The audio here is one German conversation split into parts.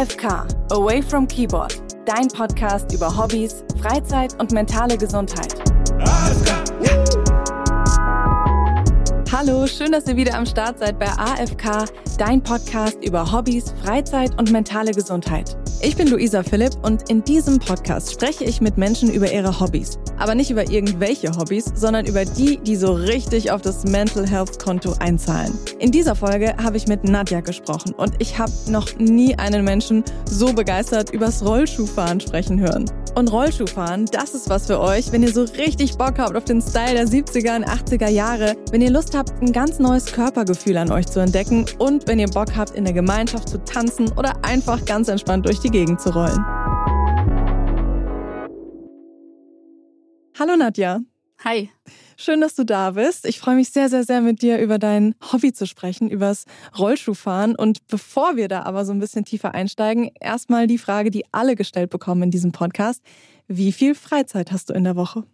AFK, Away from Keyboard, dein Podcast über Hobbys, Freizeit und mentale Gesundheit. Hallo, schön, dass ihr wieder am Start seid bei AFK, dein Podcast über Hobbys, Freizeit und mentale Gesundheit. Ich bin Luisa Philipp und in diesem Podcast spreche ich mit Menschen über ihre Hobbys. Aber nicht über irgendwelche Hobbys, sondern über die, die so richtig auf das Mental Health Konto einzahlen. In dieser Folge habe ich mit Nadja gesprochen und ich habe noch nie einen Menschen so begeistert übers Rollschuhfahren sprechen hören. Und Rollschuhfahren, das ist was für euch, wenn ihr so richtig Bock habt auf den Style der 70er und 80er Jahre, wenn ihr Lust habt, ein ganz neues Körpergefühl an euch zu entdecken und wenn ihr Bock habt, in der Gemeinschaft zu tanzen oder einfach ganz entspannt durch die Gegend zu rollen. Hallo Nadja. Hi. Schön, dass du da bist. Ich freue mich sehr, sehr, sehr mit dir über dein Hobby zu sprechen, übers Rollschuhfahren. Und bevor wir da aber so ein bisschen tiefer einsteigen, erstmal die Frage, die alle gestellt bekommen in diesem Podcast. Wie viel Freizeit hast du in der Woche?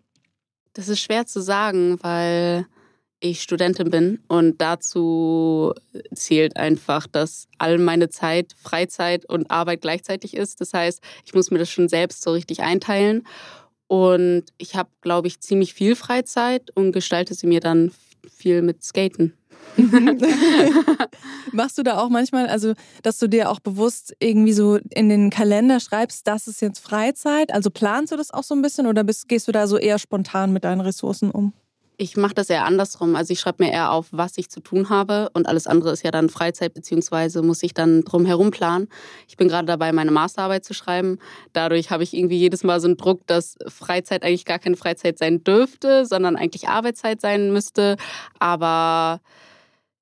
Das ist schwer zu sagen, weil ich Studentin bin und dazu zählt einfach, dass all meine Zeit Freizeit und Arbeit gleichzeitig ist. Das heißt, ich muss mir das schon selbst so richtig einteilen. Und ich habe, glaube ich, ziemlich viel Freizeit und gestalte sie mir dann viel mit Skaten. Machst du da auch manchmal, also dass du dir auch bewusst irgendwie so in den Kalender schreibst, das ist jetzt Freizeit? Also planst du das auch so ein bisschen oder bist, gehst du da so eher spontan mit deinen Ressourcen um? Ich mache das eher andersrum. Also ich schreibe mir eher auf, was ich zu tun habe und alles andere ist ja dann Freizeit beziehungsweise muss ich dann drum herum planen. Ich bin gerade dabei, meine Masterarbeit zu schreiben. Dadurch habe ich irgendwie jedes Mal so einen Druck, dass Freizeit eigentlich gar keine Freizeit sein dürfte, sondern eigentlich Arbeitszeit sein müsste. Aber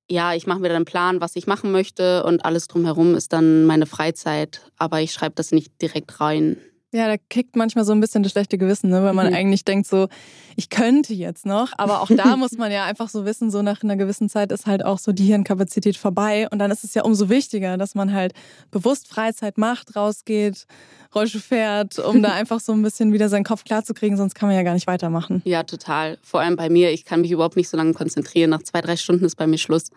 ja, ich mache mir dann einen Plan, was ich machen möchte und alles drumherum ist dann meine Freizeit. Aber ich schreibe das nicht direkt rein. Ja, da kickt manchmal so ein bisschen das schlechte Gewissen, ne? weil man mhm. eigentlich denkt so, ich könnte jetzt noch, aber auch da muss man ja einfach so wissen, so nach einer gewissen Zeit ist halt auch so die Hirnkapazität vorbei und dann ist es ja umso wichtiger, dass man halt bewusst Freizeit macht, rausgeht, Rollschuh fährt, um da einfach so ein bisschen wieder seinen Kopf klar zu kriegen, sonst kann man ja gar nicht weitermachen. Ja, total. Vor allem bei mir, ich kann mich überhaupt nicht so lange konzentrieren. Nach zwei, drei Stunden ist bei mir Schluss.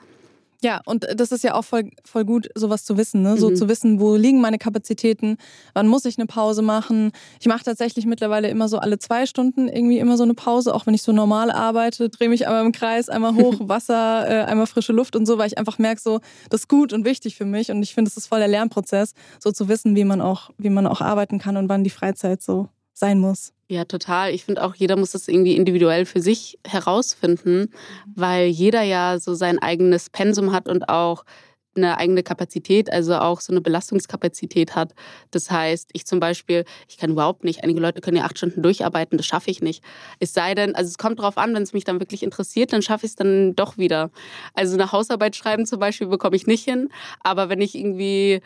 Ja, und das ist ja auch voll, voll gut, sowas zu wissen. Ne? So mhm. zu wissen, wo liegen meine Kapazitäten, wann muss ich eine Pause machen. Ich mache tatsächlich mittlerweile immer so alle zwei Stunden irgendwie immer so eine Pause, auch wenn ich so normal arbeite, drehe mich einmal im Kreis, einmal hoch, Wasser, äh, einmal frische Luft und so, weil ich einfach merke, so, das ist gut und wichtig für mich. Und ich finde, es ist voll der Lernprozess, so zu wissen, wie man auch, wie man auch arbeiten kann und wann die Freizeit so sein muss. Ja, total. Ich finde auch, jeder muss das irgendwie individuell für sich herausfinden, weil jeder ja so sein eigenes Pensum hat und auch eine eigene Kapazität, also auch so eine Belastungskapazität hat. Das heißt, ich zum Beispiel, ich kann überhaupt nicht, einige Leute können ja acht Stunden durcharbeiten, das schaffe ich nicht. Es sei denn, also es kommt darauf an, wenn es mich dann wirklich interessiert, dann schaffe ich es dann doch wieder. Also eine Hausarbeit schreiben zum Beispiel bekomme ich nicht hin, aber wenn ich irgendwie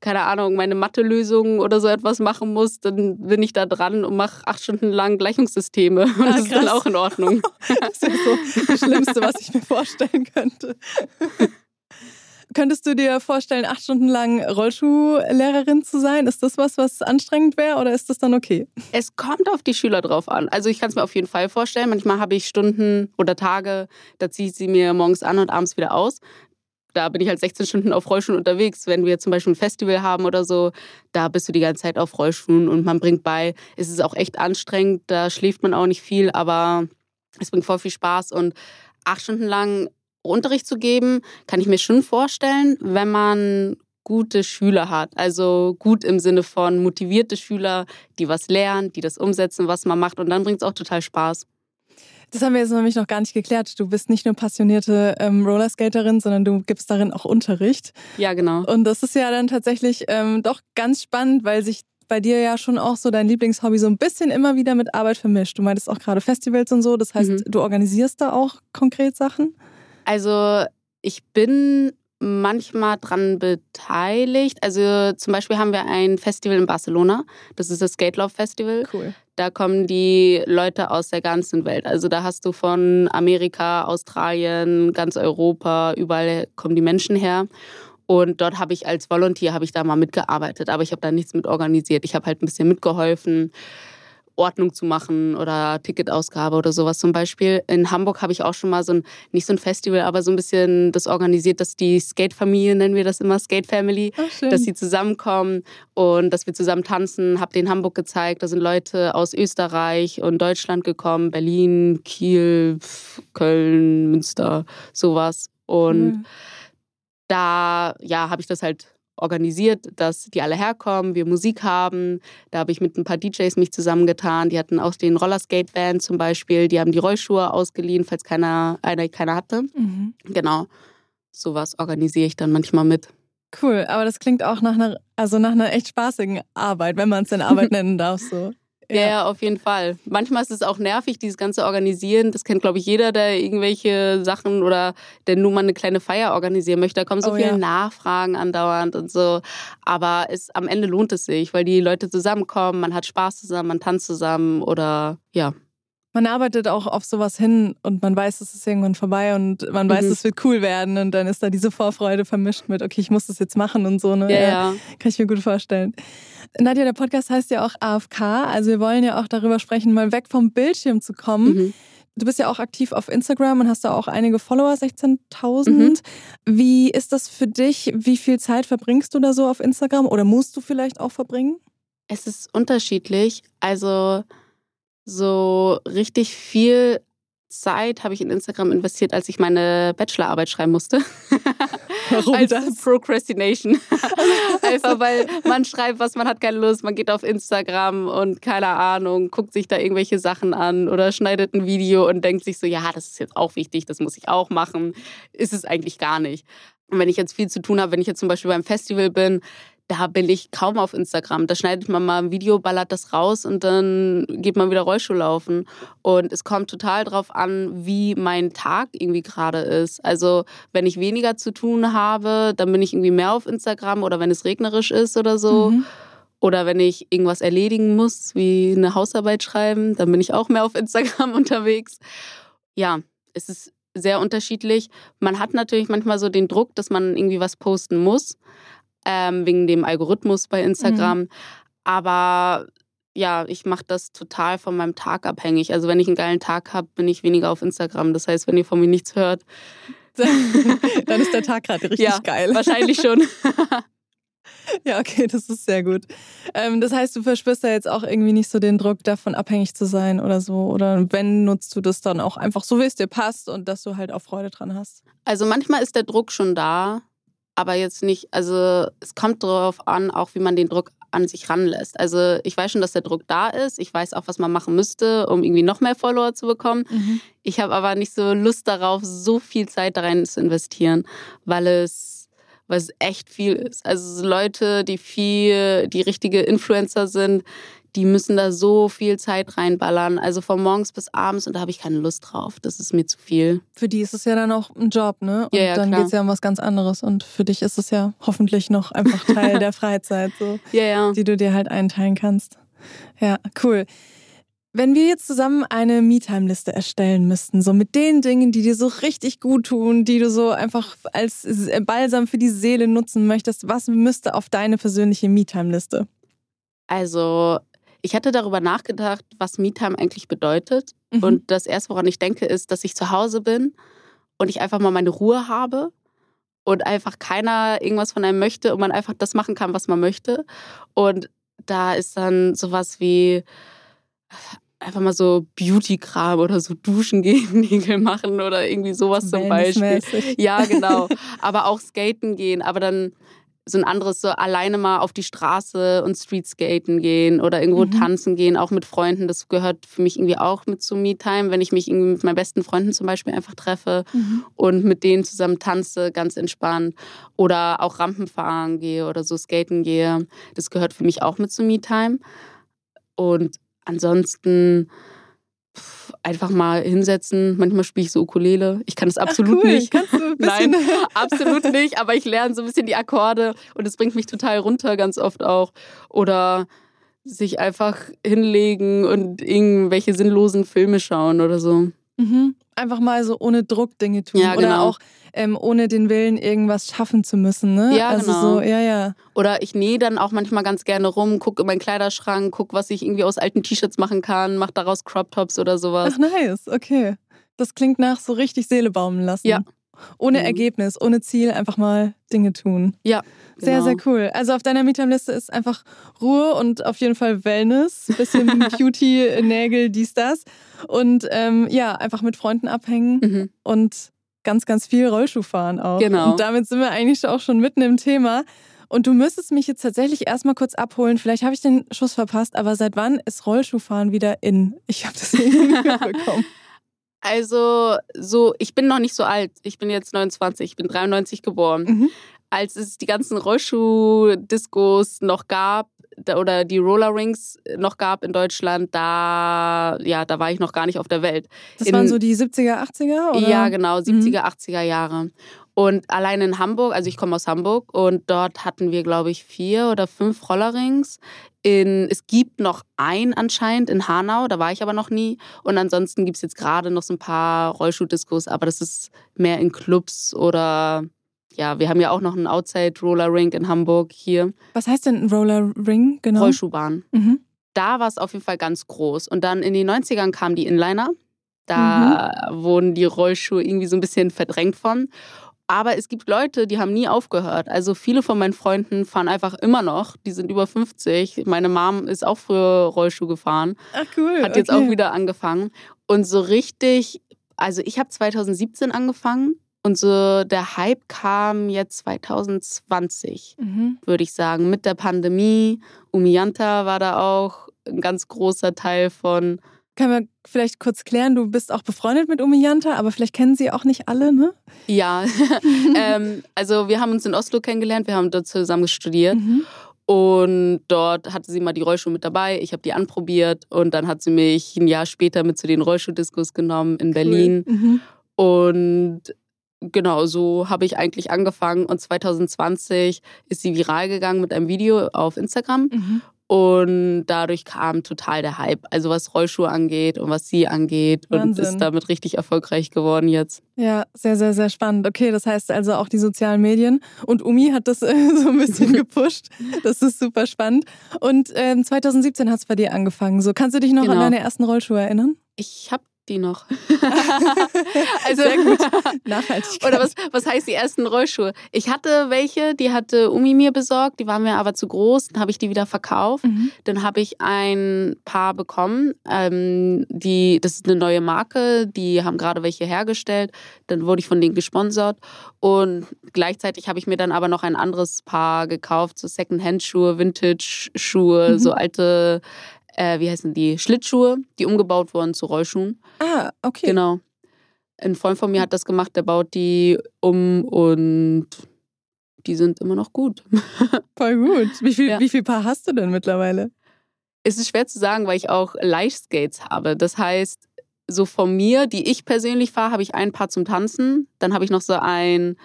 keine Ahnung, meine Mathe-Lösungen oder so etwas machen muss, dann bin ich da dran und mache acht Stunden lang Gleichungssysteme. Und ah, das ist dann auch in Ordnung. das ist so das Schlimmste, was ich mir vorstellen könnte. Könntest du dir vorstellen, acht Stunden lang Rollschuhlehrerin zu sein? Ist das was, was anstrengend wäre oder ist das dann okay? Es kommt auf die Schüler drauf an. Also ich kann es mir auf jeden Fall vorstellen. Manchmal habe ich Stunden oder Tage, da ziehe ich sie mir morgens an und abends wieder aus da bin ich halt 16 Stunden auf Rollschuhen unterwegs. Wenn wir zum Beispiel ein Festival haben oder so, da bist du die ganze Zeit auf Rollschuhen und man bringt bei. Es ist auch echt anstrengend, da schläft man auch nicht viel, aber es bringt voll viel Spaß und acht Stunden lang Unterricht zu geben, kann ich mir schon vorstellen, wenn man gute Schüler hat. Also gut im Sinne von motivierte Schüler, die was lernen, die das umsetzen, was man macht. Und dann bringt es auch total Spaß. Das haben wir jetzt nämlich noch gar nicht geklärt. Du bist nicht nur passionierte ähm, Rollerskaterin, sondern du gibst darin auch Unterricht. Ja, genau. Und das ist ja dann tatsächlich ähm, doch ganz spannend, weil sich bei dir ja schon auch so dein Lieblingshobby so ein bisschen immer wieder mit Arbeit vermischt. Du meintest auch gerade Festivals und so. Das heißt, mhm. du organisierst da auch konkret Sachen? Also ich bin manchmal dran beteiligt. Also zum Beispiel haben wir ein Festival in Barcelona. Das ist das Skate Love Festival. Cool. Da kommen die Leute aus der ganzen Welt. Also da hast du von Amerika, Australien, ganz Europa, überall kommen die Menschen her. Und dort habe ich als Volunteer habe ich da mal mitgearbeitet, aber ich habe da nichts mit organisiert. Ich habe halt ein bisschen mitgeholfen Ordnung zu machen oder Ticketausgabe oder sowas zum Beispiel. In Hamburg habe ich auch schon mal so ein, nicht so ein Festival, aber so ein bisschen das organisiert, dass die Skate-Familie, nennen wir das immer, Skate Family, oh, dass sie zusammenkommen und dass wir zusammen tanzen. Habe den Hamburg gezeigt. Da sind Leute aus Österreich und Deutschland gekommen, Berlin, Kiel, Köln, Münster, sowas. Und mhm. da ja, habe ich das halt organisiert, dass die alle herkommen, wir Musik haben. Da habe ich mit ein paar DJs mich zusammengetan. Die hatten auch den Rollerskate-Van zum Beispiel. Die haben die Rollschuhe ausgeliehen, falls keiner, einer keiner hatte. Mhm. Genau. Sowas organisiere ich dann manchmal mit. Cool, aber das klingt auch nach einer, also nach einer echt spaßigen Arbeit, wenn man es denn Arbeit nennen darf. So. Ja. ja, auf jeden Fall. Manchmal ist es auch nervig, dieses ganze Organisieren. Das kennt, glaube ich, jeder, der irgendwelche Sachen oder der nur mal eine kleine Feier organisieren möchte. Da kommen so oh, viele ja. Nachfragen andauernd und so. Aber es, am Ende lohnt es sich, weil die Leute zusammenkommen, man hat Spaß zusammen, man tanzt zusammen oder ja. Man arbeitet auch auf sowas hin und man weiß, es ist irgendwann vorbei und man weiß, mhm. es wird cool werden und dann ist da diese Vorfreude vermischt mit, okay, ich muss das jetzt machen und so. Ne? Ja, ja. Kann ich mir gut vorstellen. Nadja, der Podcast heißt ja auch AFK. Also wir wollen ja auch darüber sprechen, mal weg vom Bildschirm zu kommen. Mhm. Du bist ja auch aktiv auf Instagram und hast da auch einige Follower, 16.000. Mhm. Wie ist das für dich? Wie viel Zeit verbringst du da so auf Instagram oder musst du vielleicht auch verbringen? Es ist unterschiedlich. Also so richtig viel Zeit habe ich in Instagram investiert, als ich meine Bachelorarbeit schreiben musste. Warum Als das? Procrastination. Einfach weil man schreibt was, man hat keine Lust, man geht auf Instagram und keine Ahnung, guckt sich da irgendwelche Sachen an oder schneidet ein Video und denkt sich so, ja, das ist jetzt auch wichtig, das muss ich auch machen. Ist es eigentlich gar nicht. Und wenn ich jetzt viel zu tun habe, wenn ich jetzt zum Beispiel beim Festival bin, da bin ich kaum auf Instagram. Da schneidet man mal ein Video, ballert das raus und dann geht man wieder Rollschuh laufen. Und es kommt total drauf an, wie mein Tag irgendwie gerade ist. Also wenn ich weniger zu tun habe, dann bin ich irgendwie mehr auf Instagram oder wenn es regnerisch ist oder so. Mhm. Oder wenn ich irgendwas erledigen muss, wie eine Hausarbeit schreiben, dann bin ich auch mehr auf Instagram unterwegs. Ja, es ist sehr unterschiedlich. Man hat natürlich manchmal so den Druck, dass man irgendwie was posten muss ähm, wegen dem Algorithmus bei Instagram. Mhm. Aber ja, ich mache das total von meinem Tag abhängig. Also wenn ich einen geilen Tag habe, bin ich weniger auf Instagram. Das heißt, wenn ihr von mir nichts hört, dann ist der Tag gerade richtig ja, geil. Wahrscheinlich schon. ja, okay, das ist sehr gut. Ähm, das heißt, du verspürst da jetzt auch irgendwie nicht so den Druck, davon abhängig zu sein oder so. Oder wenn nutzt du das dann auch einfach so, wie es dir passt und dass du halt auch Freude dran hast? Also manchmal ist der Druck schon da, aber jetzt nicht, also es kommt darauf an, auch wie man den Druck an sich ranlässt. Also ich weiß schon, dass der Druck da ist. Ich weiß auch, was man machen müsste, um irgendwie noch mehr Follower zu bekommen. Mhm. Ich habe aber nicht so Lust darauf, so viel Zeit da rein zu investieren, weil es, weil es echt viel ist. Also Leute, die viel, die richtige Influencer sind, die müssen da so viel Zeit reinballern. Also von morgens bis abends und da habe ich keine Lust drauf. Das ist mir zu viel. Für die ist es ja dann auch ein Job, ne? Und ja, ja, dann geht es ja um was ganz anderes. Und für dich ist es ja hoffentlich noch einfach Teil der Freizeit, so, ja, ja. die du dir halt einteilen kannst. Ja, cool. Wenn wir jetzt zusammen eine Me-Time-Liste erstellen müssten, so mit den Dingen, die dir so richtig gut tun, die du so einfach als Balsam für die Seele nutzen möchtest, was müsste auf deine persönliche Me-Time-Liste? Also ich hatte darüber nachgedacht, was Me-Time eigentlich bedeutet. Mhm. Und das erste, woran ich denke, ist, dass ich zu Hause bin und ich einfach mal meine Ruhe habe und einfach keiner irgendwas von einem möchte und man einfach das machen kann, was man möchte. Und da ist dann sowas wie einfach mal so Beauty-Kram oder so duschen gehen, Nägel machen oder irgendwie sowas zum Beispiel. Ja, genau. Aber auch skaten gehen, aber dann so ein anderes, so alleine mal auf die Straße und Streetskaten gehen oder irgendwo mhm. tanzen gehen, auch mit Freunden. Das gehört für mich irgendwie auch mit zu Me-Time, wenn ich mich irgendwie mit meinen besten Freunden zum Beispiel einfach treffe mhm. und mit denen zusammen tanze, ganz entspannt. Oder auch Rampen fahren gehe oder so skaten gehe. Das gehört für mich auch mit zu Me-Time. Und ansonsten einfach mal hinsetzen. Manchmal spiele ich so Ukulele. Ich kann das absolut Ach, cool. nicht. Kannst du ein Nein, absolut nicht. Aber ich lerne so ein bisschen die Akkorde und es bringt mich total runter, ganz oft auch. Oder sich einfach hinlegen und irgendwelche sinnlosen Filme schauen oder so. Mhm. Einfach mal so ohne Druck Dinge tun. Ja, Oder genau. auch ähm, ohne den Willen, irgendwas schaffen zu müssen. Ne? Ja, also genau. so, ja, ja. Oder ich nähe dann auch manchmal ganz gerne rum, gucke in meinen Kleiderschrank, gucke, was ich irgendwie aus alten T-Shirts machen kann, mache daraus Crop Tops oder sowas. Ach, nice, okay. Das klingt nach so richtig Seele baumen lassen. Ja. Ohne Mhm. Ergebnis, ohne Ziel, einfach mal Dinge tun. Ja, Sehr, genau. sehr cool. Also auf deiner Meetime-Liste ist einfach Ruhe und auf jeden Fall Wellness, bisschen Beauty, Nägel, dies, das. Und ähm, ja, einfach mit Freunden abhängen Mhm. und ganz, ganz viel Rollschuh fahren auch. Genau. Und damit sind wir eigentlich auch schon mitten im Thema. Und du müsstest mich jetzt tatsächlich erstmal kurz abholen. Vielleicht habe ich den Schuss verpasst, aber seit wann ist Rollschuhfahren wieder in? Ich habe das irgendwie nicht mitbekommen. Also, so, ich bin noch nicht so alt. Ich bin jetzt 29, ich bin 93 geboren. Mhm. Als es die ganzen Rollschuh-Discos noch gab, oder die Roller Rings noch gab in Deutschland, da, ja, da war ich noch gar nicht auf der Welt. Das In- waren so die 70er, 80er? Oder? Ja, genau, 70er, 80er Jahre. Und allein in Hamburg, also ich komme aus Hamburg und dort hatten wir, glaube ich, vier oder fünf Rollerrings. In, es gibt noch einen anscheinend in Hanau, da war ich aber noch nie. Und ansonsten gibt es jetzt gerade noch so ein paar Rollschuh-Discos, aber das ist mehr in Clubs oder ja, wir haben ja auch noch einen Outside-Roller-Ring in Hamburg hier, Was heißt denn ein Roller Ring? Genau. Rollschuhbahn. Mhm. Da war es auf jeden Fall ganz groß. Und dann in den 90ern kamen die Inliner. Da wurden die Rollschuhe irgendwie so ein bisschen verdrängt von. Aber es gibt Leute, die haben nie aufgehört. Also viele von meinen Freunden fahren einfach immer noch. Die sind über 50. Meine Mom ist auch früher Rollschuh gefahren. Ach cool. Hat jetzt okay. auch wieder angefangen. Und so richtig, also ich habe 2017 angefangen. Und so der Hype kam jetzt 2020 Mhm. würde ich sagen. Mit der Pandemie. Umianta war da auch ein ganz großer Teil von. Können wir vielleicht kurz klären, du bist auch befreundet mit Umiyanta, aber vielleicht kennen sie auch nicht alle, ne? Ja, ähm, also wir haben uns in Oslo kennengelernt, wir haben dort zusammen studiert Mhm. und dort hatte sie mal die Rollschuhe mit dabei. Ich habe die anprobiert und dann hat sie mich ein Jahr später mit zu den Rollschuhdiscos genommen in Berlin. Cool. Mhm. Und genau so habe ich eigentlich angefangen. Und 2020 ist sie viral gegangen mit einem Video auf Instagram. Mhm. Und dadurch kam total der Hype. Also was Rollschuhe angeht und was sie angeht. Und Wahnsinn. ist damit richtig erfolgreich geworden jetzt. Ja, sehr, sehr, sehr spannend. Okay, das heißt also auch die sozialen Medien. Und Umi hat das äh, so ein bisschen gepusht. Das ist super spannend. Und ähm, 2017 hat es bei dir angefangen. So, kannst du dich noch an Genau. deine ersten Rollschuhe erinnern? Ich habe die noch. also, Sehr gut. Nachhaltigkeit. Oder was, was heißt die ersten Rollschuhe? Ich hatte welche, die hatte Umi mir besorgt, die waren mir aber zu groß, dann habe ich die wieder verkauft. Mhm. Dann habe ich ein paar bekommen. Ähm, die, das ist eine neue Marke, die haben gerade welche hergestellt. Dann wurde ich von denen gesponsert. Und gleichzeitig habe ich mir dann aber noch ein anderes Paar gekauft, so Second-Hand-Schuhe, Vintage-Schuhe, Mhm. so alte, äh, wie heißen die, Schlittschuhe, die umgebaut wurden zu Rollschuhen. Ah, okay. Genau. Ein Freund von mir hat das gemacht, der baut die um und die sind immer noch gut. Voll gut. Wie viel, Ja. wie viel Paar hast du denn mittlerweile? Es ist schwer zu sagen, weil ich auch Leichtskates habe. Das heißt, so von mir, die ich persönlich fahre, habe ich ein Paar zum Tanzen. Dann habe ich noch so ein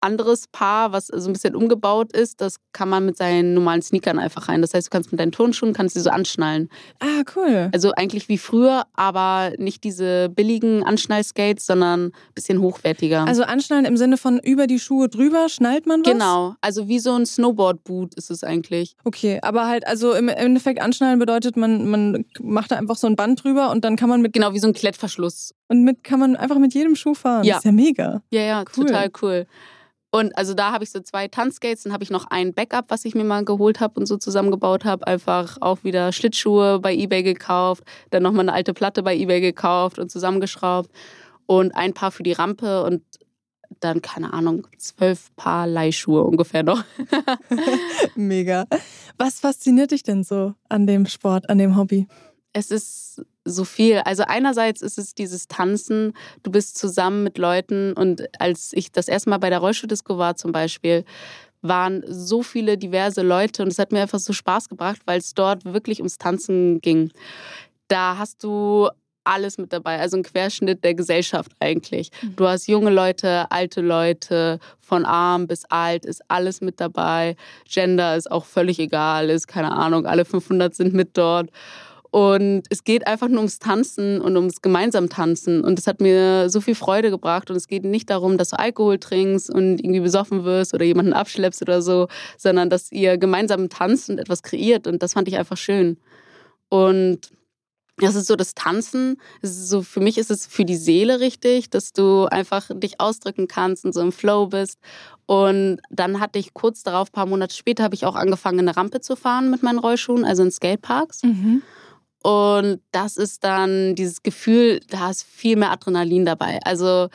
anderes Paar, was so ein bisschen umgebaut ist. Das kann man mit seinen normalen Sneakern einfach rein. Das heißt, du kannst mit deinen Turnschuhen kannst sie so anschnallen. Ah, cool. Also eigentlich wie früher, aber nicht diese billigen Anschnallskates, sondern ein bisschen hochwertiger. Also anschnallen im Sinne von über die Schuhe drüber, schnallt man was? Genau, also wie so ein Snowboard-Boot ist es eigentlich. Okay, aber halt, also im Endeffekt anschnallen bedeutet, man, man macht da einfach so ein Band drüber und dann kann man mit Genau, wie so ein Klettverschluss. und mit kann man einfach mit jedem Schuh fahren. Ja. Das ist ja mega. Ja, ja, Cool. total cool. Und also da habe ich so zwei Tanzskates, dann habe ich noch ein Backup, was ich mir mal geholt habe und so zusammengebaut habe. Einfach auch wieder Schlittschuhe bei Ebay gekauft, dann nochmal eine alte Platte bei Ebay gekauft und zusammengeschraubt und ein Paar für die Rampe und dann, keine Ahnung, zwölf Paar Leihschuhe ungefähr noch. Mega. Was fasziniert dich denn so an dem Sport, an dem Hobby? Es ist so viel. Also einerseits ist es dieses Tanzen, du bist zusammen mit Leuten und als ich das erste Mal bei der Rollschuhdisco war zum Beispiel, waren so viele diverse Leute und es hat mir einfach so Spaß gebracht, weil es dort wirklich ums Tanzen ging. Da hast du alles mit dabei, also ein Querschnitt der Gesellschaft eigentlich. Du hast junge Leute, alte Leute, von arm bis alt ist alles mit dabei. Gender ist auch völlig egal, ist keine Ahnung, alle 500 sind mit dort. Und es geht einfach nur ums Tanzen und ums gemeinsam Tanzen. Und das hat mir so viel Freude gebracht. Und es geht nicht darum, dass du Alkohol trinkst und irgendwie besoffen wirst oder jemanden abschleppst oder so, sondern dass ihr gemeinsam tanzt und etwas kreiert. Und das fand ich einfach schön. Und das ist so das Tanzen. Ist so, für mich ist es für die Seele richtig, dass du einfach dich ausdrücken kannst und so im Flow bist. Und dann hatte ich kurz darauf, ein paar Monate später, habe ich auch angefangen, eine Rampe zu fahren mit meinen Rollschuhen, also in Skateparks. Mhm. Und das ist dann dieses Gefühl, da ist viel mehr Adrenalin dabei. Also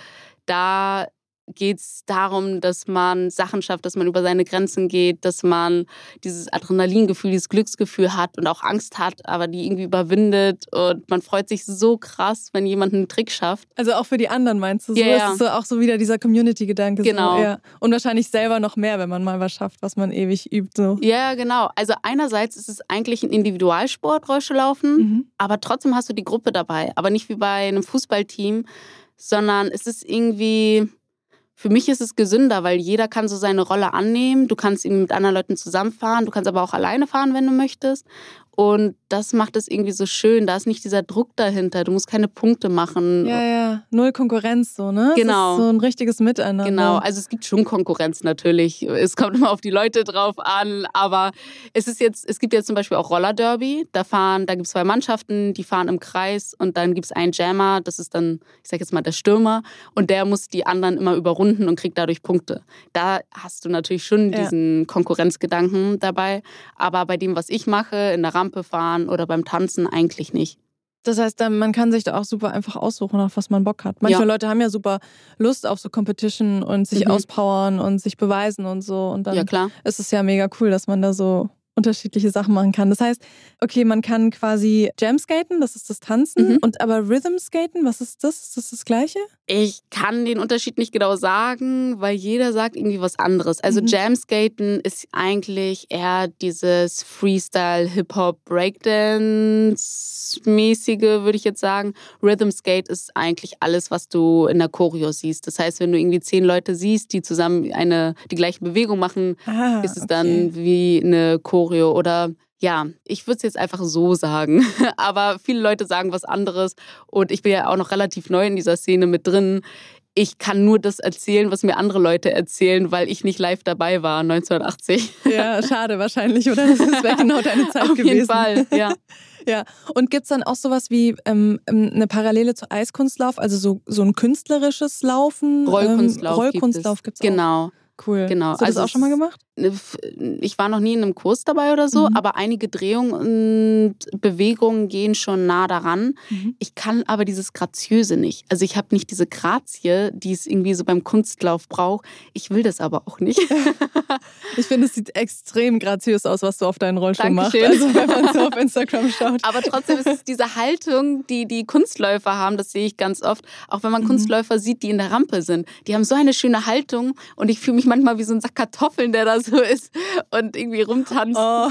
da geht es darum, dass man Sachen schafft, dass man über seine Grenzen geht, dass man dieses Adrenalingefühl, dieses Glücksgefühl hat und auch Angst hat, aber die irgendwie überwindet. Und man freut sich so krass, wenn jemand einen Trick schafft. Also auch für die anderen meinst du? So yeah. ist so auch so wieder dieser Community-Gedanke. Genau. So, ja. Und wahrscheinlich selber noch mehr, wenn man mal was schafft, was man ewig übt. So. Ja, genau. Also einerseits ist es eigentlich ein Individualsport, Rollschuhlaufen, mhm. aber trotzdem hast du die Gruppe dabei. Aber nicht wie bei einem Fußballteam, sondern es ist irgendwie für mich ist es gesünder, weil jeder kann so seine Rolle annehmen. Du kannst eben mit anderen Leuten zusammenfahren, du kannst aber auch alleine fahren, wenn du möchtest. Und das macht es irgendwie so schön. Da ist nicht dieser Druck dahinter. Du musst keine Punkte machen. Ja, ja. Null Konkurrenz, so, ne? Genau. so ein richtiges Miteinander. Genau. Also es gibt schon Konkurrenz natürlich. Es kommt immer auf die Leute drauf an. Aber es ist jetzt, es gibt jetzt zum Beispiel auch Roller Derby. Da fahren, da gibt es zwei Mannschaften, die fahren im Kreis und dann gibt es einen Jammer, das ist dann, ich sag jetzt mal, der Stürmer. Und der muss die anderen immer überrunden und kriegt dadurch Punkte. Da hast du natürlich schon ja. diesen Konkurrenzgedanken dabei. Aber bei dem, was ich mache, in der Rahmen Rampe fahren oder beim Tanzen eigentlich nicht. Das heißt, man kann sich da auch super einfach aussuchen, auf was man Bock hat. Manche ja. Leute haben ja super Lust auf so Competition und sich mhm. auspowern und sich beweisen und so. Und dann ja, klar. ist es ja mega cool, dass man da so unterschiedliche Sachen machen kann. Das heißt, okay, man kann quasi Jam skaten, das ist das Tanzen, mhm. und aber Rhythm skaten, was ist das? Ist das das Gleiche? Ich kann den Unterschied nicht genau sagen, weil jeder sagt irgendwie was anderes. Also mhm. Jam skaten ist eigentlich eher dieses Freestyle Hip Hop Breakdance mäßige, würde ich jetzt sagen. Rhythm skate ist eigentlich alles, was du in der Choreo siehst. Das heißt, wenn du irgendwie zehn Leute siehst, die zusammen eine die gleiche Bewegung machen, ah, ist es okay. dann wie eine Choreo oder ja, ich würde es jetzt einfach so sagen. Aber viele Leute sagen was anderes und ich bin ja auch noch relativ neu in dieser Szene mit drin. Ich kann nur das erzählen, was mir andere Leute erzählen, weil ich nicht live dabei war 1980. Ja, schade wahrscheinlich, oder? Das wäre genau deine Zeit Auf gewesen. Auf jeden Fall, ja. Ja, und gibt es dann auch sowas wie ähm, ähm, eine Parallele zu Eiskunstlauf, also so, so ein künstlerisches Laufen? Rollkunstlauf. Ähm, Rollkunstlauf gibt es Genau. Cool. Genau. Hast du das also auch schon mal gemacht? Ne, ich war noch nie in einem Kurs dabei oder so, mhm. aber einige Drehungen und Bewegungen gehen schon nah daran. Mhm. Ich kann aber dieses Graziöse nicht. Also ich habe nicht diese Grazie, die es irgendwie so beim Kunstlauf braucht. Ich will das aber auch nicht. ich finde, es sieht extrem graziös aus, was du auf deinen Rollschuh machst. Also wenn man so auf Instagram schaut. Aber trotzdem ist es diese Haltung, die die Kunstläufer haben, das sehe ich ganz oft. Auch wenn man mhm. Kunstläufer sieht, die in der Rampe sind. Die haben so eine schöne Haltung und ich fühle mich manchmal wie so ein Sack Kartoffeln, der da so ist und irgendwie rumtanzt. Oh.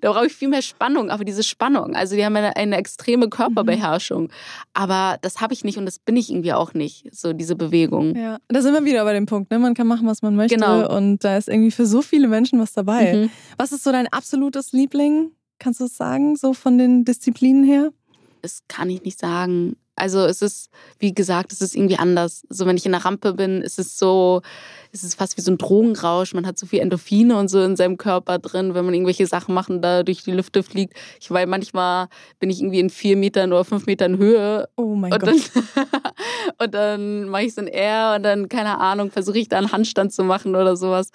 da brauche ich viel mehr Spannung, aber diese Spannung, also die haben eine, eine extreme Körperbeherrschung. Mhm. Aber das habe ich nicht und das bin ich irgendwie auch nicht, so diese Bewegung. Ja, da sind wir wieder bei dem Punkt, ne? man kann machen, was man möchte genau. und da ist irgendwie für so viele Menschen was dabei. Mhm. Was ist so dein absolutes Liebling? Kannst du es sagen, so von den Disziplinen her? Das kann ich nicht sagen. Also es ist, wie gesagt, es ist irgendwie anders. So wenn ich in der Rampe bin, ist es so, es ist fast wie so ein Drogenrausch. Man hat so viel Endorphine und so in seinem Körper drin, wenn man irgendwelche Sachen macht und da durch die Lüfte fliegt. Ich weiß, manchmal bin ich irgendwie in vier Metern oder fünf Metern Höhe. Oh mein und Gott. Dann, und dann mache ich so ein R und dann, keine Ahnung, versuche ich da einen Handstand zu machen oder sowas.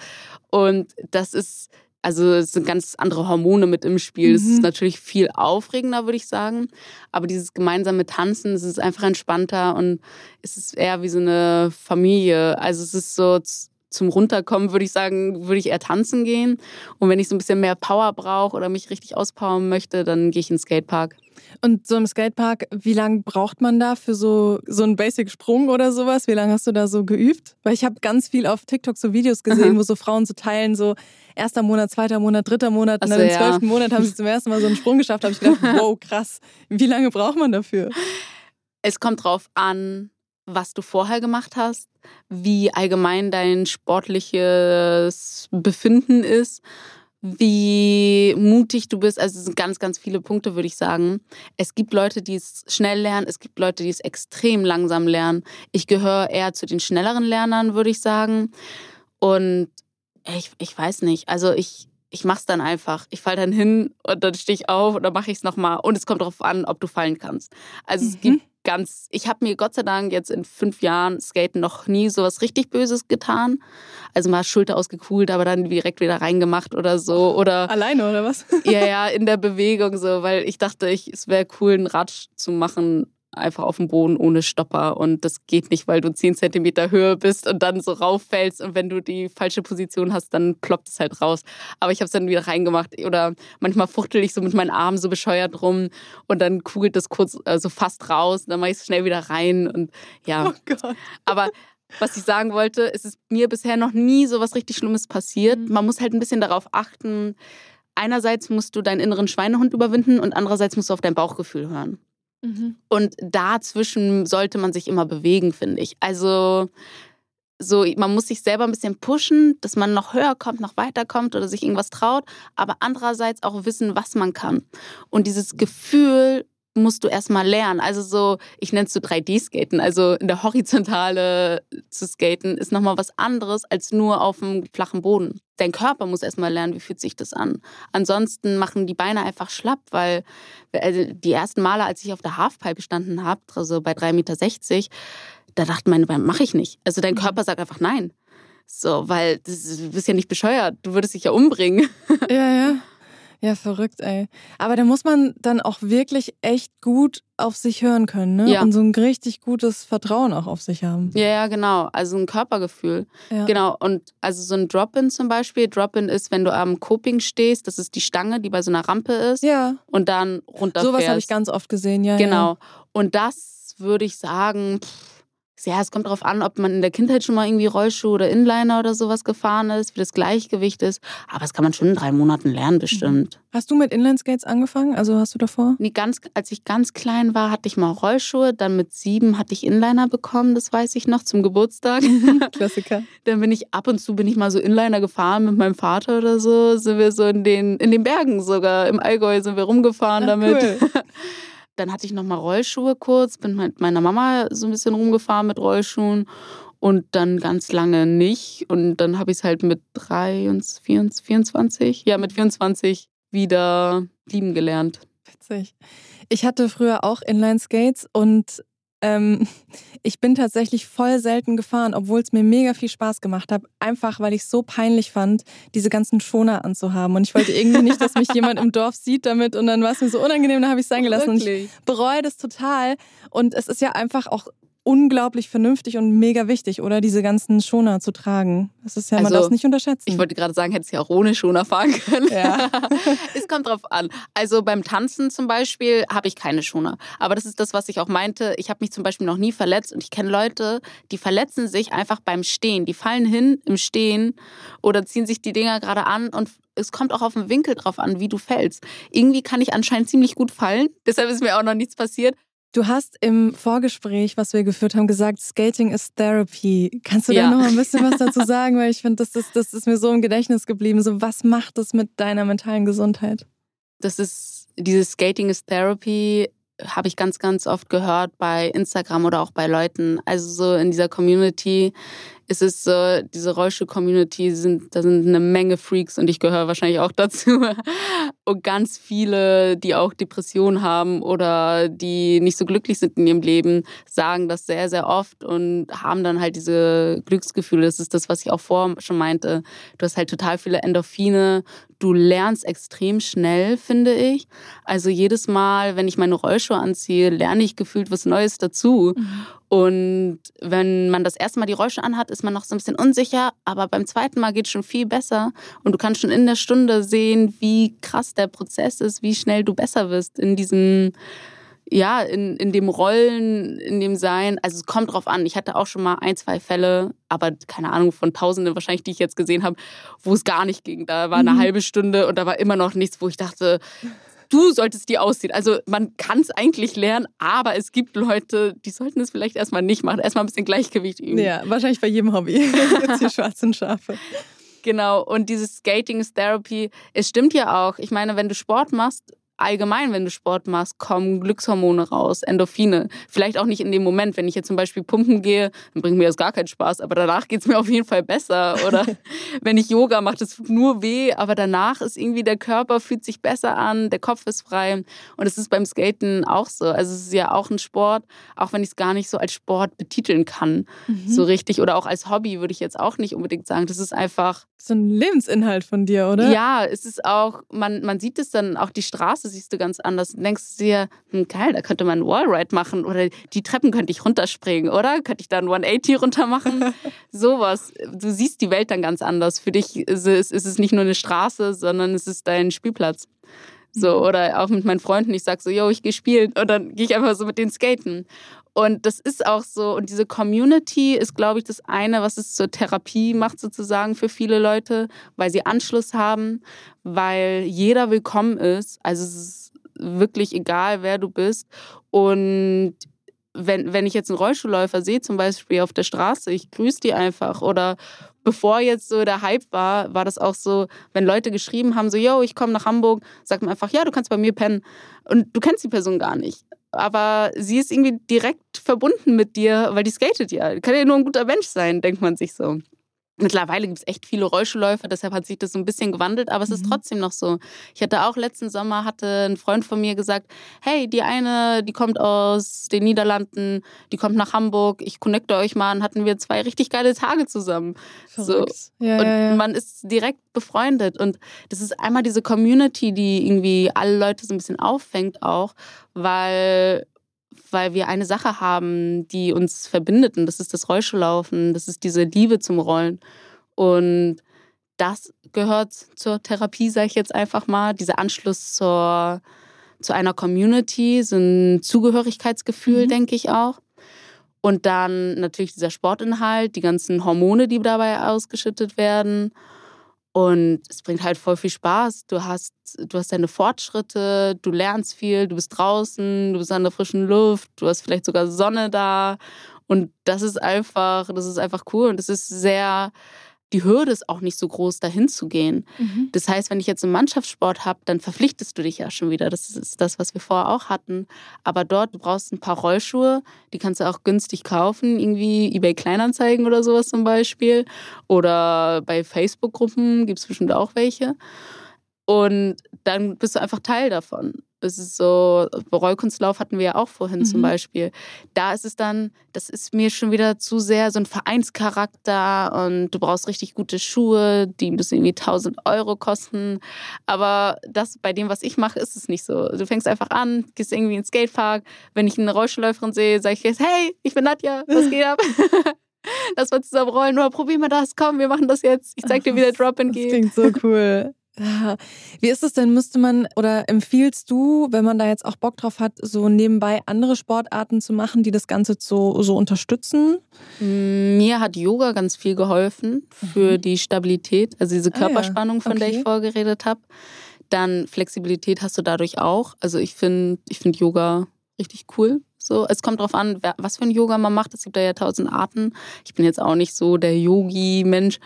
Und das ist also es sind ganz andere Hormone mit im Spiel. Es mhm. ist natürlich viel aufregender, würde ich sagen. Aber dieses gemeinsame Tanzen, es ist einfach entspannter und es ist eher wie so eine Familie. Also es ist so zum Runterkommen, würde ich sagen, würde ich eher tanzen gehen. Und wenn ich so ein bisschen mehr Power brauche oder mich richtig auspowern möchte, dann gehe ich in den Skatepark. Und so im Skatepark, wie lange braucht man da für so, so einen Basic-Sprung oder sowas? Wie lange hast du da so geübt? Weil ich habe ganz viel auf TikTok so Videos gesehen, Aha. wo so Frauen so teilen, so erster Monat, zweiter Monat, dritter Monat und dann im zwölften ja. Monat haben sie zum ersten Mal so einen Sprung geschafft. Da habe ich gedacht, wow, krass. Wie lange braucht man dafür? Es kommt drauf an, was du vorher gemacht hast, wie allgemein dein sportliches Befinden ist wie mutig du bist. Also es sind ganz, ganz viele Punkte, würde ich sagen. Es gibt Leute, die es schnell lernen. Es gibt Leute, die es extrem langsam lernen. Ich gehöre eher zu den schnelleren Lernern, würde ich sagen. Und ich, ich weiß nicht. Also ich, ich mache es dann einfach. Ich falle dann hin und dann stehe ich auf und dann mache ich es nochmal. Und es kommt darauf an, ob du fallen kannst. Also mhm. es gibt ganz, ich habe mir Gott sei Dank jetzt in fünf Jahren Skaten noch nie so was richtig Böses getan. Also mal Schulter ausgekühlt, aber dann direkt wieder reingemacht oder so. Oder Alleine oder was? ja, ja, in der Bewegung so, weil ich dachte, ich, es wäre cool, einen Rad zu machen einfach auf dem Boden ohne Stopper und das geht nicht, weil du 10 Zentimeter Höhe bist und dann so rauffällst und wenn du die falsche Position hast, dann ploppt es halt raus. Aber ich habe es dann wieder reingemacht oder manchmal fuchtel ich so mit meinen Armen so bescheuert rum und dann kugelt das kurz also fast raus und dann mache ich es schnell wieder rein und ja. Oh Gott. Aber was ich sagen wollte, es ist mir bisher noch nie so was richtig Schlimmes passiert. Mhm. Man muss halt ein bisschen darauf achten. Einerseits musst du deinen inneren Schweinehund überwinden und andererseits musst du auf dein Bauchgefühl hören. Mhm. Und dazwischen sollte man sich immer bewegen, finde ich. Also so, man muss sich selber ein bisschen pushen, dass man noch höher kommt, noch weiter kommt oder sich irgendwas traut, aber andererseits auch wissen, was man kann. Und dieses Gefühl musst du erstmal lernen. Also so, ich nenne es so 3D-Skaten. Also in der Horizontale zu skaten ist nochmal was anderes als nur auf dem flachen Boden. Dein Körper muss erstmal lernen, wie fühlt sich das an. Ansonsten machen die Beine einfach schlapp, weil also die ersten Male, als ich auf der Halfpipe gestanden habe, also bei 3,60 Meter, da dachte meine Beine, mache ich nicht. Also dein. Körper sagt einfach nein. So, weil du bist ja nicht bescheuert. Du würdest dich ja umbringen. Ja, ja. Ja, verrückt, ey. Aber da muss man dann auch wirklich echt gut auf sich hören können, ne? Ja. Und so ein richtig gutes Vertrauen auch auf sich haben. Ja, ja, genau. Also ein Körpergefühl. Ja. Genau. Und also so ein Drop-In zum Beispiel. Drop-In ist, wenn du am Coping stehst, das ist die Stange, die bei so einer Rampe ist. Ja. Und dann runterfährst. Sowas habe ich ganz oft gesehen, ja. Genau. Ja. Und das würde ich sagen, pff, ja, es kommt darauf an, ob man in der Kindheit schon mal irgendwie Rollschuh oder Inliner oder sowas gefahren ist, wie das Gleichgewicht ist. Aber das kann man schon in drei Monaten lernen, bestimmt. Mhm. Hast du mit Inlineskates angefangen? Also hast du davor? Nee, ganz, als ich ganz klein war, hatte ich mal Rollschuhe. Dann mit sieben hatte ich Inliner bekommen, das weiß ich noch, zum Geburtstag. Klassiker. Dann bin ich ab und zu bin ich mal so Inliner gefahren mit meinem Vater oder so. Sind wir so in den, in den Bergen sogar, im Allgäu sind wir rumgefahren Ach, damit. Cool. Dann hatte ich noch mal Rollschuhe kurz, bin mit meiner Mama so ein bisschen rumgefahren mit Rollschuhen und dann ganz lange nicht. Und dann habe ich es halt mit 3 und 24, ja, mit 24 wieder lieben gelernt. Witzig. Ich hatte früher auch Inline-Skates und ähm, ich bin tatsächlich voll selten gefahren, obwohl es mir mega viel Spaß gemacht hat. Einfach, weil ich es so peinlich fand, diese ganzen Schoner anzuhaben. Und ich wollte irgendwie nicht, dass mich jemand im Dorf sieht damit. Und dann war es mir so unangenehm, da habe ich es sein gelassen. Und ich bereue das total. Und es ist ja einfach auch unglaublich vernünftig und mega wichtig, oder? Diese ganzen Schoner zu tragen. Das ist ja, man also, darf nicht unterschätzen. Ich wollte gerade sagen, hättest ja auch ohne Schoner fahren können. Ja. es kommt drauf an. Also beim Tanzen zum Beispiel habe ich keine Schoner. Aber das ist das, was ich auch meinte. Ich habe mich zum Beispiel noch nie verletzt und ich kenne Leute, die verletzen sich einfach beim Stehen. Die fallen hin im Stehen oder ziehen sich die Dinger gerade an und es kommt auch auf den Winkel drauf an, wie du fällst. Irgendwie kann ich anscheinend ziemlich gut fallen. Deshalb ist mir auch noch nichts passiert. Du hast im Vorgespräch, was wir geführt haben, gesagt, Skating ist Therapy. Kannst du ja. da noch mal ein bisschen was dazu sagen? Weil ich finde, das ist, das ist mir so im Gedächtnis geblieben. So, was macht das mit deiner mentalen Gesundheit? Das ist, dieses Skating ist Therapy habe ich ganz, ganz oft gehört bei Instagram oder auch bei Leuten. Also so in dieser Community ist es so, diese Rollstuhl-Community sind, da sind eine Menge Freaks und ich gehöre wahrscheinlich auch dazu. Und ganz viele, die auch Depressionen haben oder die nicht so glücklich sind in ihrem Leben, sagen das sehr, sehr oft und haben dann halt diese Glücksgefühle. Das ist das, was ich auch vorher schon meinte. Du hast halt total viele Endorphine. Du lernst extrem schnell, finde ich. Also jedes Mal, wenn ich meine Rollschuhe anziehe, lerne ich gefühlt was Neues dazu. Mhm. Und wenn man das erste Mal die Rollschuhe anhat, ist man noch so ein bisschen unsicher, aber beim zweiten Mal geht es schon viel besser und du kannst schon in der Stunde sehen, wie krass der Prozess ist, wie schnell du besser wirst in diesem ja, in, in dem Rollen, in dem Sein. Also es kommt drauf an. Ich hatte auch schon mal ein, zwei Fälle, aber keine Ahnung, von Tausenden wahrscheinlich, die ich jetzt gesehen habe, wo es gar nicht ging. Da war eine mhm. halbe Stunde und da war immer noch nichts, wo ich dachte, du solltest die ausziehen. Also man kann es eigentlich lernen, aber es gibt Leute, die sollten es vielleicht erstmal nicht machen. Erstmal ein bisschen Gleichgewicht üben. Ja, wahrscheinlich bei jedem Hobby. Jetzt hier schwarzen Schafe. Genau, und dieses Skating ist Therapy, es stimmt ja auch. Ich meine, wenn du Sport machst, allgemein, wenn du Sport machst, kommen Glückshormone raus, Endorphine. Vielleicht auch nicht in dem Moment, wenn ich jetzt zum Beispiel pumpen gehe, dann bringt mir das gar keinen Spaß, aber danach geht es mir auf jeden Fall besser. Oder wenn ich Yoga mache, das tut nur weh, aber danach ist irgendwie der Körper fühlt sich besser an, der Kopf ist frei. Und es ist beim Skaten auch so. Also es ist ja auch ein Sport, auch wenn ich es gar nicht so als Sport betiteln kann, mhm. so richtig. Oder auch als Hobby würde ich jetzt auch nicht unbedingt sagen. Das ist einfach. So ein Lebensinhalt von dir, oder? Ja, es ist auch, man, man sieht es dann auch die Straße Straße siehst du ganz anders. Du denkst dir, hm, geil, da könnte man einen Wallride machen oder die Treppen könnte ich runterspringen, oder? Könnte ich da einen 180 runter machen? Sowas. Du siehst die Welt dann ganz anders. Für dich ist es, ist es nicht nur eine Straße, sondern es ist dein Spielplatz. So, mhm. oder auch mit meinen Freunden, ich sag so, yo, ich gehe spielen und dann gehe ich einfach so mit denen skaten. Und das ist auch so, und diese Community ist, glaube ich, das eine, was es zur Therapie macht, sozusagen für viele Leute, weil sie Anschluss haben, weil jeder willkommen ist. Also es ist wirklich egal, wer du bist. Und wenn, wenn ich jetzt einen Rollstuhlläufer sehe, zum Beispiel auf der Straße, ich grüße die einfach. Oder bevor jetzt so der Hype war, war das auch so, wenn Leute geschrieben haben, so, yo, ich komme nach Hamburg, sagt man einfach, ja, du kannst bei mir pennen. Und du kennst die Person gar nicht aber sie ist irgendwie direkt verbunden mit dir, weil die skatet ja. Kann ja nur ein guter Mensch sein, denkt man sich so. Mittlerweile gibt es echt viele Rollstuhlläufer, deshalb hat sich das so ein bisschen gewandelt, aber es ist mhm. trotzdem noch so. Ich hatte auch letzten Sommer, hatte ein Freund von mir gesagt, hey, die eine, die kommt aus den Niederlanden, die kommt nach Hamburg, ich connecte euch mal und hatten wir zwei richtig geile Tage zusammen. So. Ja, und ja, ja. man ist direkt befreundet und das ist einmal diese Community, die irgendwie alle Leute so ein bisschen auffängt auch, weil weil wir eine Sache haben, die uns verbindet und das ist das Rollstuhllaufen, das ist diese Liebe zum Rollen. Und das gehört zur Therapie, sage ich jetzt einfach mal, dieser Anschluss zur, zu einer Community, so ein Zugehörigkeitsgefühl, mhm. denke ich auch. Und dann natürlich dieser Sportinhalt, die ganzen Hormone, die dabei ausgeschüttet werden. Und es bringt halt voll viel Spaß. Du hast, du hast deine Fortschritte, du lernst viel, du bist draußen, du bist an der frischen Luft, du hast vielleicht sogar Sonne da. Und das ist einfach, das ist einfach cool. Und es ist sehr die Hürde ist auch nicht so groß, dahin zu gehen. Mhm. Das heißt, wenn ich jetzt einen Mannschaftssport habe, dann verpflichtest du dich ja schon wieder. Das ist das, was wir vorher auch hatten. Aber dort, du brauchst ein paar Rollschuhe, die kannst du auch günstig kaufen, irgendwie eBay Kleinanzeigen oder sowas zum Beispiel. Oder bei Facebook-Gruppen gibt es bestimmt auch welche. Und dann bist du einfach Teil davon. Es ist so, Rollkunstlauf hatten wir ja auch vorhin mhm. zum Beispiel. Da ist es dann, das ist mir schon wieder zu sehr so ein Vereinscharakter und du brauchst richtig gute Schuhe, die bisschen irgendwie 1000 Euro kosten. Aber das bei dem, was ich mache, ist es nicht so. Du fängst einfach an, gehst irgendwie ins Skatepark. Wenn ich eine Rollstuhlläuferin sehe, sage ich jetzt, hey, ich bin Nadja, was geht ab? Lass mal zusammen rollen, oder probier mal das, komm, wir machen das jetzt. Ich zeig dir, wie der Drop-In geht. Das klingt so cool. Wie ist es denn? Müsste man oder empfiehlst du, wenn man da jetzt auch Bock drauf hat, so nebenbei andere Sportarten zu machen, die das Ganze so, so unterstützen? Mir hat Yoga ganz viel geholfen für mhm. die Stabilität, also diese Körperspannung, ah, ja. okay. von der ich vorgeredet habe. Dann Flexibilität hast du dadurch auch. Also ich finde ich find Yoga richtig cool. So, es kommt darauf an, was für ein Yoga man macht. Es gibt da ja tausend Arten. Ich bin jetzt auch nicht so der Yogi-Mensch.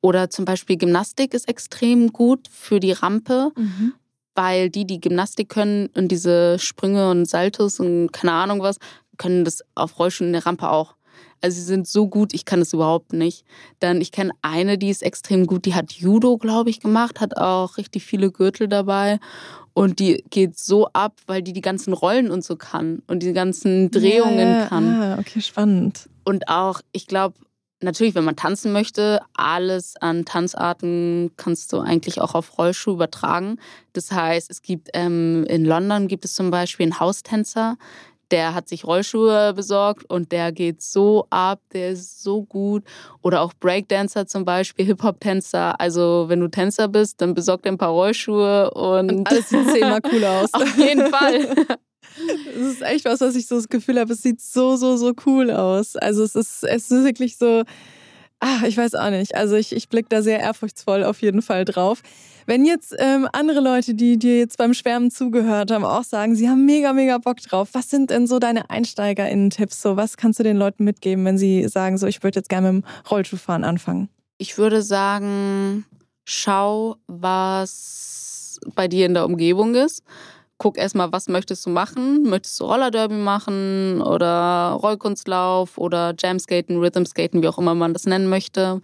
Oder zum Beispiel Gymnastik ist extrem gut für die Rampe. Mhm. Weil die, die Gymnastik können und diese Sprünge und Saltos und keine Ahnung was, können das auf Rollschuhen in der Rampe auch. Also sie sind so gut, ich kann es überhaupt nicht. Dann, ich kenne eine, die ist extrem gut, die hat Judo, glaube ich, gemacht, hat auch richtig viele Gürtel dabei. Und die geht so ab, weil die die ganzen Rollen und so kann und die ganzen Drehungen ja, ja. kann. Ah, okay, spannend. Und auch, ich glaube, natürlich, wenn man tanzen möchte, alles an Tanzarten kannst du eigentlich auch auf Rollschuh übertragen. Das heißt, es gibt ähm, in London gibt es zum Beispiel einen Haustänzer, der hat sich Rollschuhe besorgt und der geht so ab, der ist so gut. Oder auch Breakdancer zum Beispiel, Hip-Hop-Tänzer. Also wenn du Tänzer bist, dann besorgt er ein paar Rollschuhe und, und alles sieht zehnmal cooler aus. Auf jeden Fall. Das ist echt was, was ich so das Gefühl habe, es sieht so, so, so cool aus. Also es ist, es ist wirklich so, ah, ich weiß auch nicht. Also ich, ich blicke da sehr ehrfurchtsvoll auf jeden Fall drauf. Wenn jetzt ähm, andere Leute, die dir jetzt beim Schwärmen zugehört haben, auch sagen, sie haben mega, mega Bock drauf, was sind denn so deine EinsteigerInnen-Tipps? So, was kannst du den Leuten mitgeben, wenn sie sagen, so, ich würde jetzt gerne mit dem Rollschuhfahren anfangen? Ich würde sagen, schau, was bei dir in der Umgebung ist. Guck erstmal, was möchtest du machen? Möchtest du Rollerderby machen oder Rollkunstlauf oder Jamskaten, Rhythmskaten, wie auch immer man das nennen möchte?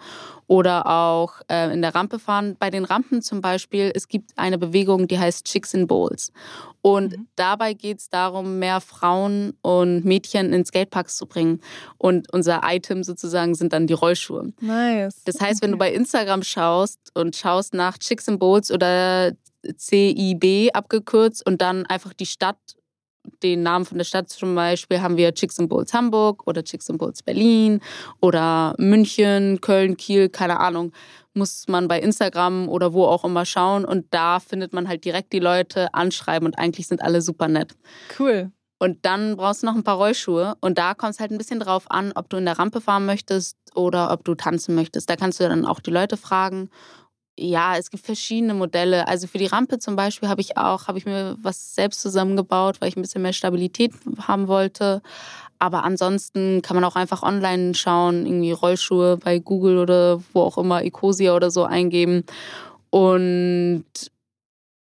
Oder auch äh, in der Rampe fahren. Bei den Rampen zum Beispiel, es gibt eine Bewegung, die heißt Chicks in Bowls. Und mhm. dabei geht es darum, mehr Frauen und Mädchen in Skateparks zu bringen. Und unser Item sozusagen sind dann die Rollschuhe. Nice. Das heißt, wenn du bei Instagram schaust und schaust nach Chicks in Bowls oder CIB abgekürzt und dann einfach die Stadt, den Namen von der Stadt zum Beispiel, haben wir Chicks and Bowls Hamburg oder Chicks and Bowls Berlin oder München, Köln, Kiel, keine Ahnung. Muss man bei Instagram oder wo auch immer schauen und da findet man halt direkt die Leute anschreiben und eigentlich sind alle super nett. Cool. Und dann brauchst du noch ein paar Rollschuhe. Und da kommt es halt ein bisschen drauf an, ob du in der Rampe fahren möchtest oder ob du tanzen möchtest. Da kannst du dann auch die Leute fragen ja, es gibt verschiedene Modelle. Also für die Rampe zum Beispiel habe ich auch, habe ich mir was selbst zusammengebaut, weil ich ein bisschen mehr Stabilität haben wollte. Aber ansonsten kann man auch einfach online schauen, irgendwie Rollschuhe bei Google oder wo auch immer, Ecosia oder so eingeben und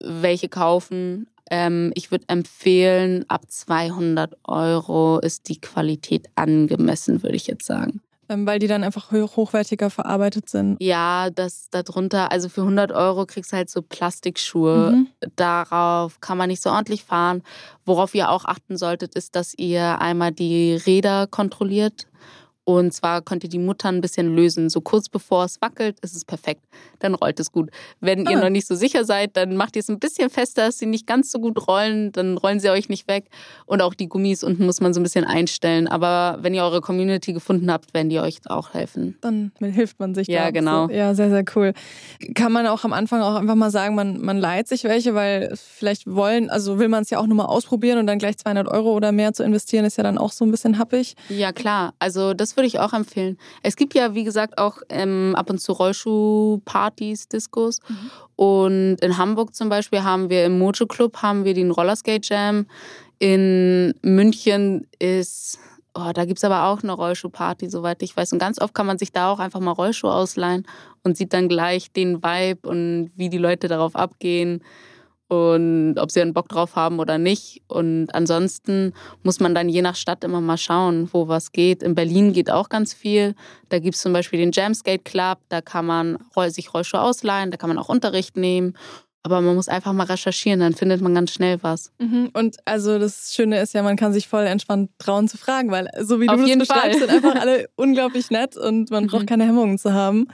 welche kaufen. Ähm, ich würde empfehlen, ab 200 Euro ist die Qualität angemessen, würde ich jetzt sagen. Ähm, weil die dann einfach hochwertiger verarbeitet sind. Ja, das darunter, also für 100 Euro kriegst du halt so Plastikschuhe. Mhm. Darauf kann man nicht so ordentlich fahren. Worauf ihr auch achten solltet, ist, dass ihr einmal die Räder kontrolliert und zwar könnt ihr die Mutter ein bisschen lösen. So kurz bevor es wackelt, ist es perfekt. Dann rollt es gut. Wenn ah. ihr noch nicht so sicher seid, dann macht ihr es ein bisschen fester, dass sie nicht ganz so gut rollen. Dann rollen sie euch nicht weg. Und auch die Gummis unten muss man so ein bisschen einstellen. Aber wenn ihr eure Community gefunden habt, werden die euch auch helfen. Dann hilft man sich ja, da. Ja, genau. Ja, sehr, sehr cool. Kann man auch am Anfang auch einfach mal sagen, man, man leiht sich welche, weil vielleicht wollen, also will man es ja auch nur mal ausprobieren und dann gleich 200 Euro oder mehr zu investieren, ist ja dann auch so ein bisschen happig. Ja, klar. Also das würde ich auch empfehlen. Es gibt ja, wie gesagt, auch ähm, ab und zu Rollschuhpartys, Discos. Mhm. Und in Hamburg zum Beispiel haben wir im Mojo Club haben wir den Rollerskate Jam. In München ist, oh, da gibt es aber auch eine Rollschuhparty, soweit ich weiß. Und ganz oft kann man sich da auch einfach mal Rollschuhe ausleihen und sieht dann gleich den Vibe und wie die Leute darauf abgehen und ob sie einen Bock drauf haben oder nicht. Und ansonsten muss man dann je nach Stadt immer mal schauen, wo was geht. In Berlin geht auch ganz viel. Da gibt es zum Beispiel den Jamskate Club, da kann man sich Rollschuhe ausleihen, da kann man auch Unterricht nehmen. Aber man muss einfach mal recherchieren, dann findet man ganz schnell was. Mhm. Und also das Schöne ist ja, man kann sich voll entspannt trauen zu fragen, weil so wie du es beschreibst, sind einfach alle unglaublich nett und man braucht mhm. keine Hemmungen zu haben.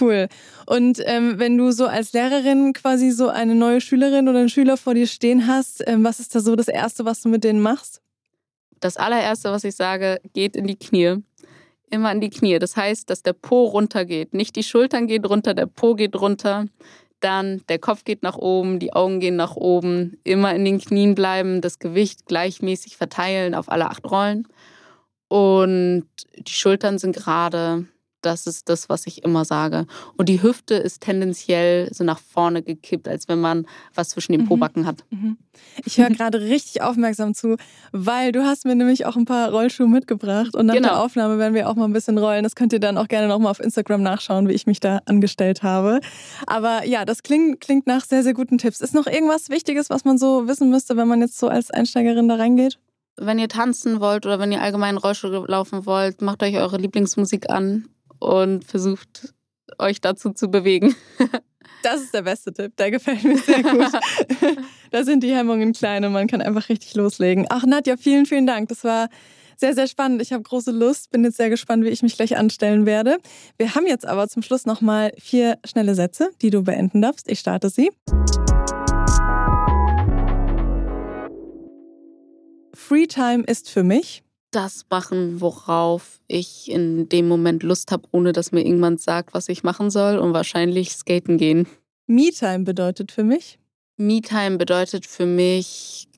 Cool. Und ähm, wenn du so als Lehrerin quasi so eine neue Schülerin oder einen Schüler vor dir stehen hast, ähm, was ist da so das Erste, was du mit denen machst? Das allererste, was ich sage, geht in die Knie. Immer in die Knie. Das heißt, dass der Po runtergeht. Nicht die Schultern gehen runter, der Po geht runter. Dann der Kopf geht nach oben, die Augen gehen nach oben. Immer in den Knien bleiben, das Gewicht gleichmäßig verteilen auf alle acht Rollen. Und die Schultern sind gerade das ist das, was ich immer sage. Und die Hüfte ist tendenziell so nach vorne gekippt, als wenn man was zwischen den mhm. Pobacken hat. Mhm. Ich höre gerade richtig aufmerksam zu, weil du hast mir nämlich auch ein paar Rollschuhe mitgebracht und nach genau. der Aufnahme werden wir auch mal ein bisschen rollen. Das könnt ihr dann auch gerne nochmal auf Instagram nachschauen, wie ich mich da angestellt habe. Aber ja, das klingt, klingt nach sehr, sehr guten Tipps. Ist noch irgendwas Wichtiges, was man so wissen müsste, wenn man jetzt so als Einsteigerin da reingeht? Wenn ihr tanzen wollt oder wenn ihr allgemein Rollschuhe laufen wollt, macht euch eure Lieblingsmusik an und versucht euch dazu zu bewegen. Das ist der beste Tipp, der gefällt mir sehr gut. da sind die Hemmungen klein und man kann einfach richtig loslegen. Ach Nadja, vielen, vielen Dank. Das war sehr, sehr spannend. Ich habe große Lust, bin jetzt sehr gespannt, wie ich mich gleich anstellen werde. Wir haben jetzt aber zum Schluss nochmal vier schnelle Sätze, die du beenden darfst. Ich starte sie. Freetime ist für mich das machen, worauf ich in dem Moment Lust habe, ohne dass mir irgendjemand sagt, was ich machen soll und wahrscheinlich skaten gehen. Me-Time bedeutet für mich? Me-Time bedeutet für mich,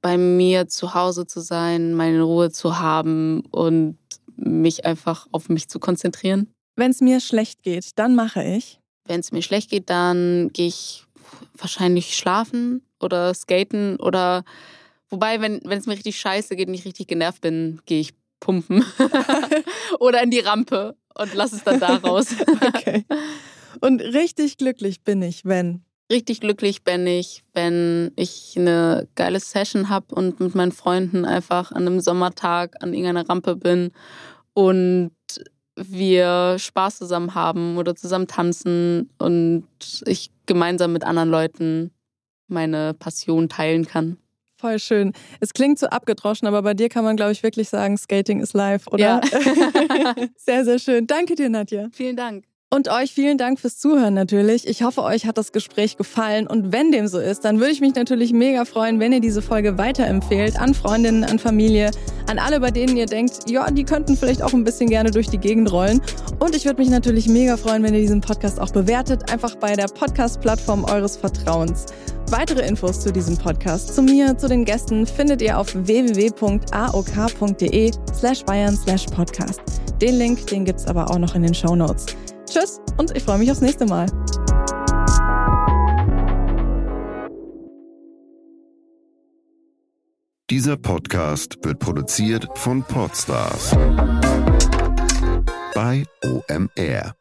bei mir zu Hause zu sein, meine Ruhe zu haben und mich einfach auf mich zu konzentrieren. Wenn es mir schlecht geht, dann mache ich. Wenn es mir schlecht geht, dann gehe ich wahrscheinlich schlafen oder skaten oder Wobei, wenn es mir richtig scheiße geht und ich richtig genervt bin, gehe ich pumpen. Oder in die Rampe. und lass es dann da raus. okay. Und richtig glücklich bin ich, wenn. Richtig glücklich bin ich, wenn ich eine geile Session habe und mit meinen Freunden einfach an einem Sommertag an irgendeiner Rampe bin und wir Spaß zusammen haben oder zusammen tanzen und ich gemeinsam mit anderen Leuten meine Passion teilen kann. Voll schön. Es klingt so abgedroschen, aber bei dir kann man, glaube ich, wirklich sagen, Skating is life, oder? Ja. sehr, sehr schön. Danke dir, Nadja. Vielen Dank. Und euch vielen Dank fürs Zuhören natürlich. Ich hoffe, euch hat das Gespräch gefallen. Und wenn dem so ist, dann würde ich mich natürlich mega freuen, wenn ihr diese Folge weiterempfehlt an Freundinnen, an Familie, an alle, bei denen ihr denkt, ja, die könnten vielleicht auch ein bisschen gerne durch die Gegend rollen. Und ich würde mich natürlich mega freuen, wenn ihr diesen Podcast auch bewertet, einfach bei der Podcast-Plattform eures Vertrauens. Weitere Infos zu diesem Podcast, zu mir, zu den Gästen findet ihr auf www.aok.de slash bayern slash podcast. Den Link, den gibt's aber auch noch in den Show Notes. Tschüss und ich freue mich aufs nächste Mal. Dieser Podcast wird produziert von Podstars bei OMR.